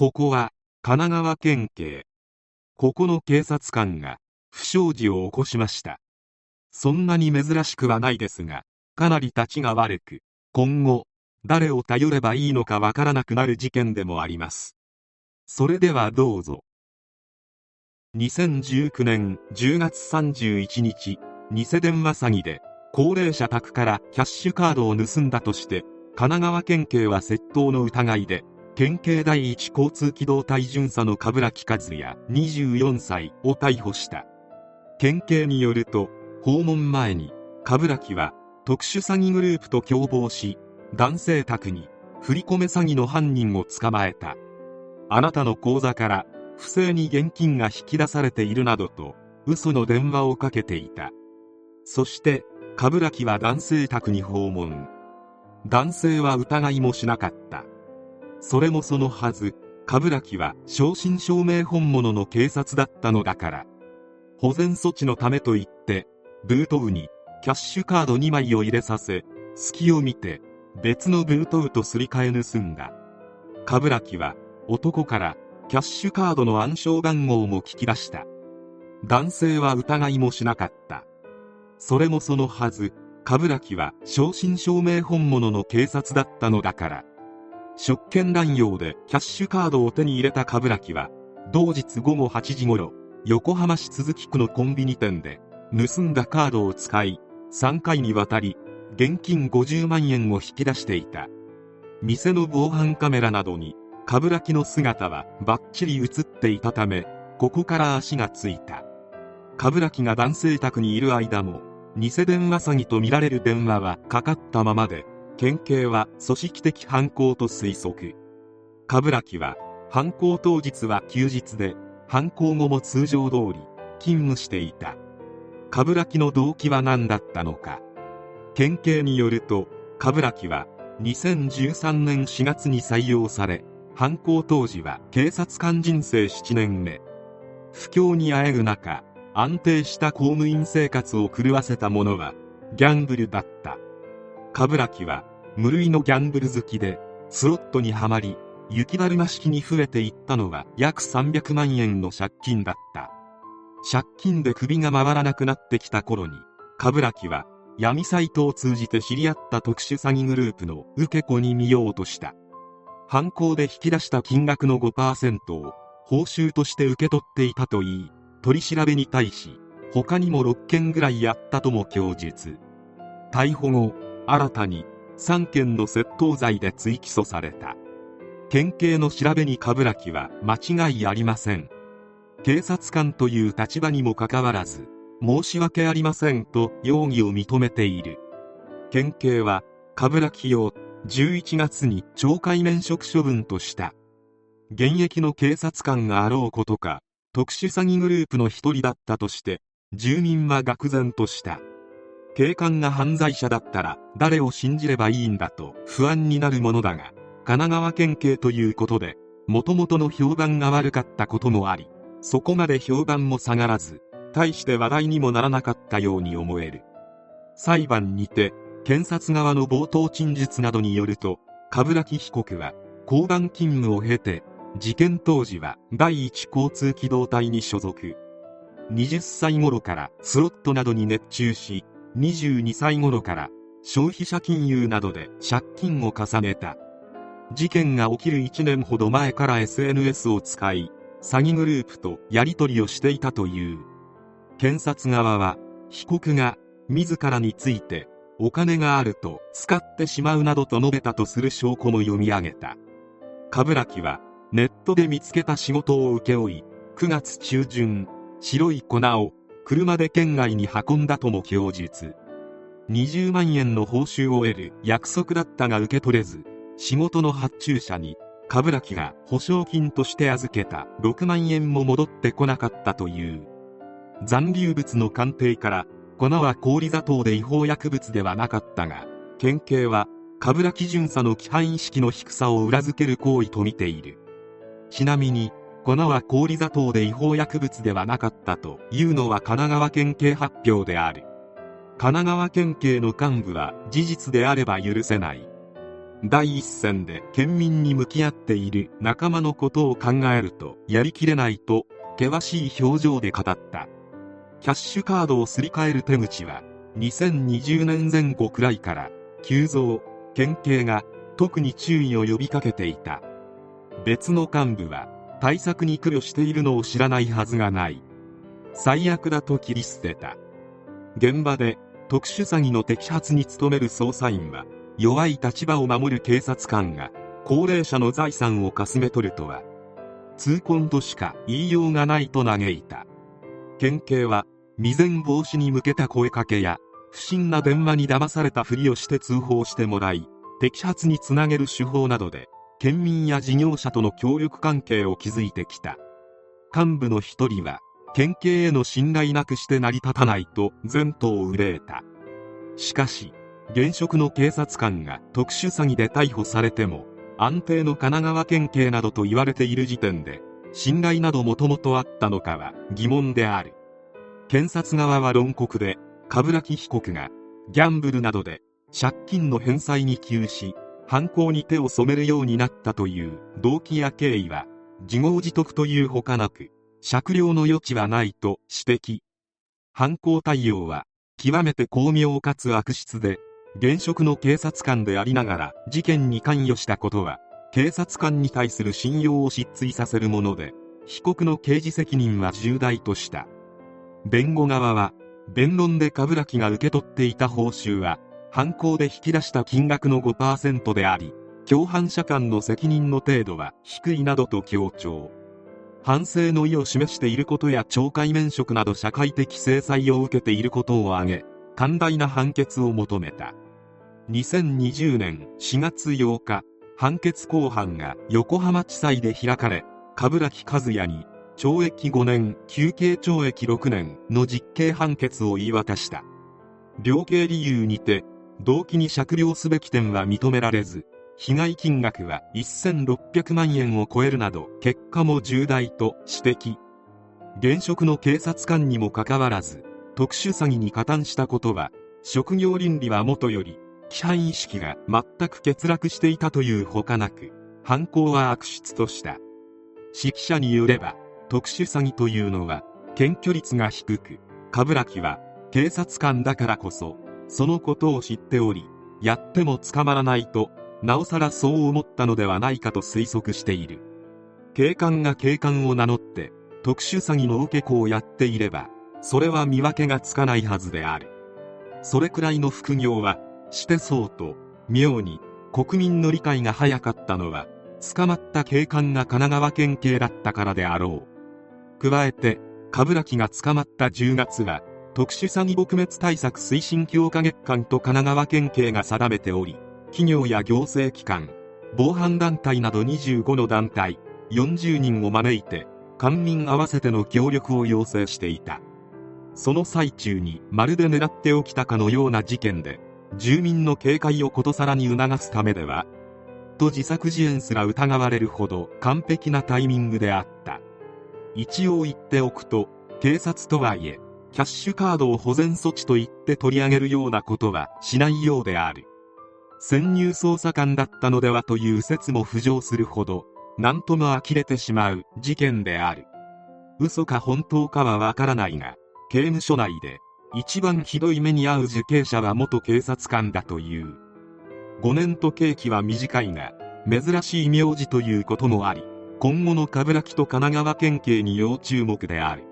ここは神奈川県警。ここの警察官が不祥事を起こしました。そんなに珍しくはないですがかなり立ちが悪く今後誰を頼ればいいのかわからなくなる事件でもあります。それではどうぞ。2019年10月31日偽電話詐欺で高齢者宅からキャッシュカードを盗んだとして神奈川県警は窃盗の疑いで県警第一交通機動隊巡査の冠城和也24歳を逮捕した。県警によると訪問前に冠城は特殊詐欺グループと共謀し男性宅に振り込め詐欺の犯人を捕まえた。あなたの口座から不正に現金が引き出されているなどと嘘の電話をかけていた。そして冠城は男性宅に訪問。男性は疑いもしなかった。それもそのはず。冠城は正真正銘本物の警察だったのだから。保全措置のためと言ってブートウにキャッシュカード2枚を入れさせ隙を見て別のブートウとすり替え盗んだ。冠城は男からキャッシュカードの暗証番号も聞き出した。男性は疑いもしなかった。それもそのはず。冠城は正真正銘本物の警察だったのだから。職権乱用でキャッシュカードを手に入れた冠城は同日午後8時頃横浜市都筑区のコンビニ店で盗んだカードを使い3回にわたり現金50万円を引き出していた。店の防犯カメラなどに冠城の姿はバッチリ映っていたためここから足がついた。冠城が男性宅にいる間も偽電話詐欺とみられる電話はかかったままで県警は組織的犯行と推測。冠城は犯行当日は休日で犯行後も通常通り勤務していた。冠城の動機は何だったのか。県警によると冠城は2013年4月に採用され犯行当時は警察官人生7年目。不況にあえぐ中安定した公務員生活を狂わせたものはギャンブルだった。冠城は無類のギャンブル好きでスロットにはまり雪だるま式に増えていったのは約300万円の借金だった。借金で首が回らなくなってきた頃に冠城は闇サイトを通じて知り合った特殊詐欺グループの受け子に見ようとした。犯行で引き出した金額の5%を報酬として受け取っていたといい取り調べに対し他にも6件ぐらいやったとも供述。逮捕後新たに3件の窃盗罪で追起訴された。県警の調べに冠城は間違いありません。警察官という立場にもかかわらず申し訳ありませんと容疑を認めている。県警は冠城を11月に懲戒免職処分とした。現役の警察官があろうことか特殊詐欺グループの一人だったとして住民は愕然とした。警官が犯罪者だったら誰を信じればいいんだと不安になるものだが神奈川県警ということでもともとの評判が悪かったこともありそこまで評判も下がらず大して話題にもならなかったように思える。裁判にて検察側の冒頭陳述などによると冠城被告は交番勤務を経て事件当時は第一交通機動隊に所属。20歳頃からスロットなどに熱中し22歳頃から消費者金融などで借金を重ねた。事件が起きる1年ほど前から SNS を使い詐欺グループとやり取りをしていたという。検察側は被告が自らについてお金があると使ってしまうなどと述べたとする証拠も読み上げた。冠城はネットで見つけた仕事を請け負い9月中旬白い粉を車で県外に運んだとも供述。20万円の報酬を得る約束だったが受け取れず仕事の発注者に冠城が保証金として預けた6万円も戻ってこなかったという。残留物の鑑定から粉は氷砂糖で違法薬物ではなかったが県警は冠城巡査の規範意識の低さを裏付ける行為とみている。ちなみに粉は氷砂糖で違法薬物ではなかったというのは神奈川県警発表である。神奈川県警の幹部は事実であれば許せない。第一線で県民に向き合っている仲間のことを考えるとやりきれないと険しい表情で語った。キャッシュカードをすり替える手口は2020年前後くらいから急増。県警が特に注意を呼びかけていた。別の幹部は対策に苦慮しているのを知らないはずがない。最悪だと切り捨てた。現場で特殊詐欺の摘発に努める捜査員は弱い立場を守る警察官が高齢者の財産をかすめ取るとは痛恨としか言いようがないと嘆いた。県警は未然防止に向けた声かけや不審な電話に騙されたふりをして通報してもらい摘発につなげる手法などで県民や事業者との協力関係を築いてきた。幹部の一人は県警への信頼なくして成り立たないと前途を憂えた。しかし現職の警察官が特殊詐欺で逮捕されても安定の神奈川県警などと言われている時点で信頼などもともとあったのかは疑問である。検察側は論告で冠城被告がギャンブルなどで借金の返済に窮し犯行に手を染めるようになったという動機や経緯は自業自得というほかなく酌量の余地はないと指摘。犯行対応は極めて巧妙かつ悪質で現職の警察官でありながら事件に関与したことは警察官に対する信用を失墜させるもので被告の刑事責任は重大とした。弁護側は弁論で冠城が受け取っていた報酬は犯行で引き出した金額の5%であり共犯者間の責任の程度は低いなどと強調。反省の意を示していることや懲戒免職など社会的制裁を受けていることを挙げ寛大な判決を求めた。2020年4月8日判決公判が横浜地裁で開かれ冠城和也に懲役5年休刑懲役6年の実刑判決を言い渡した。量刑理由にて動機に酌量すべき点は認められず被害金額は1600万円を超えるなど結果も重大と指摘。現職の警察官にもかかわらず特殊詐欺に加担したことは職業倫理はもとより規範意識が全く欠落していたというほかなく犯行は悪質とした。指揮者によれば特殊詐欺というのは検挙率が低く冠城は警察官だからこそそのことを知っておりやっても捕まらないとなおさらそう思ったのではないかと推測している。警官が警官を名乗って特殊詐欺の受け子をやっていればそれは見分けがつかないはずである。それくらいの副業はしてそうと妙に国民の理解が早かったのは捕まった警官が神奈川県警だったからであろう。加えて冠城が捕まった10月は特殊詐欺撲滅対策推進強化月間と神奈川県警が定めており企業や行政機関防犯団体など25の団体40人を招いて官民合わせての協力を要請していた。その最中にまるで狙って起きたかのような事件で住民の警戒をことさらに促すためではと自作自演すら疑われるほど完璧なタイミングであった。一応言っておくと警察とはいえキャッシュカードを保全措置と言って取り上げるようなことはしないようである。潜入捜査官だったのではという説も浮上するほど何とも呆れてしまう事件である。嘘か本当かはわからないが刑務所内で一番ひどい目に遭う受刑者は元警察官だという。5年と刑期は短いが珍しい名字ということもあり今後の冠城と神奈川県警に要注目である。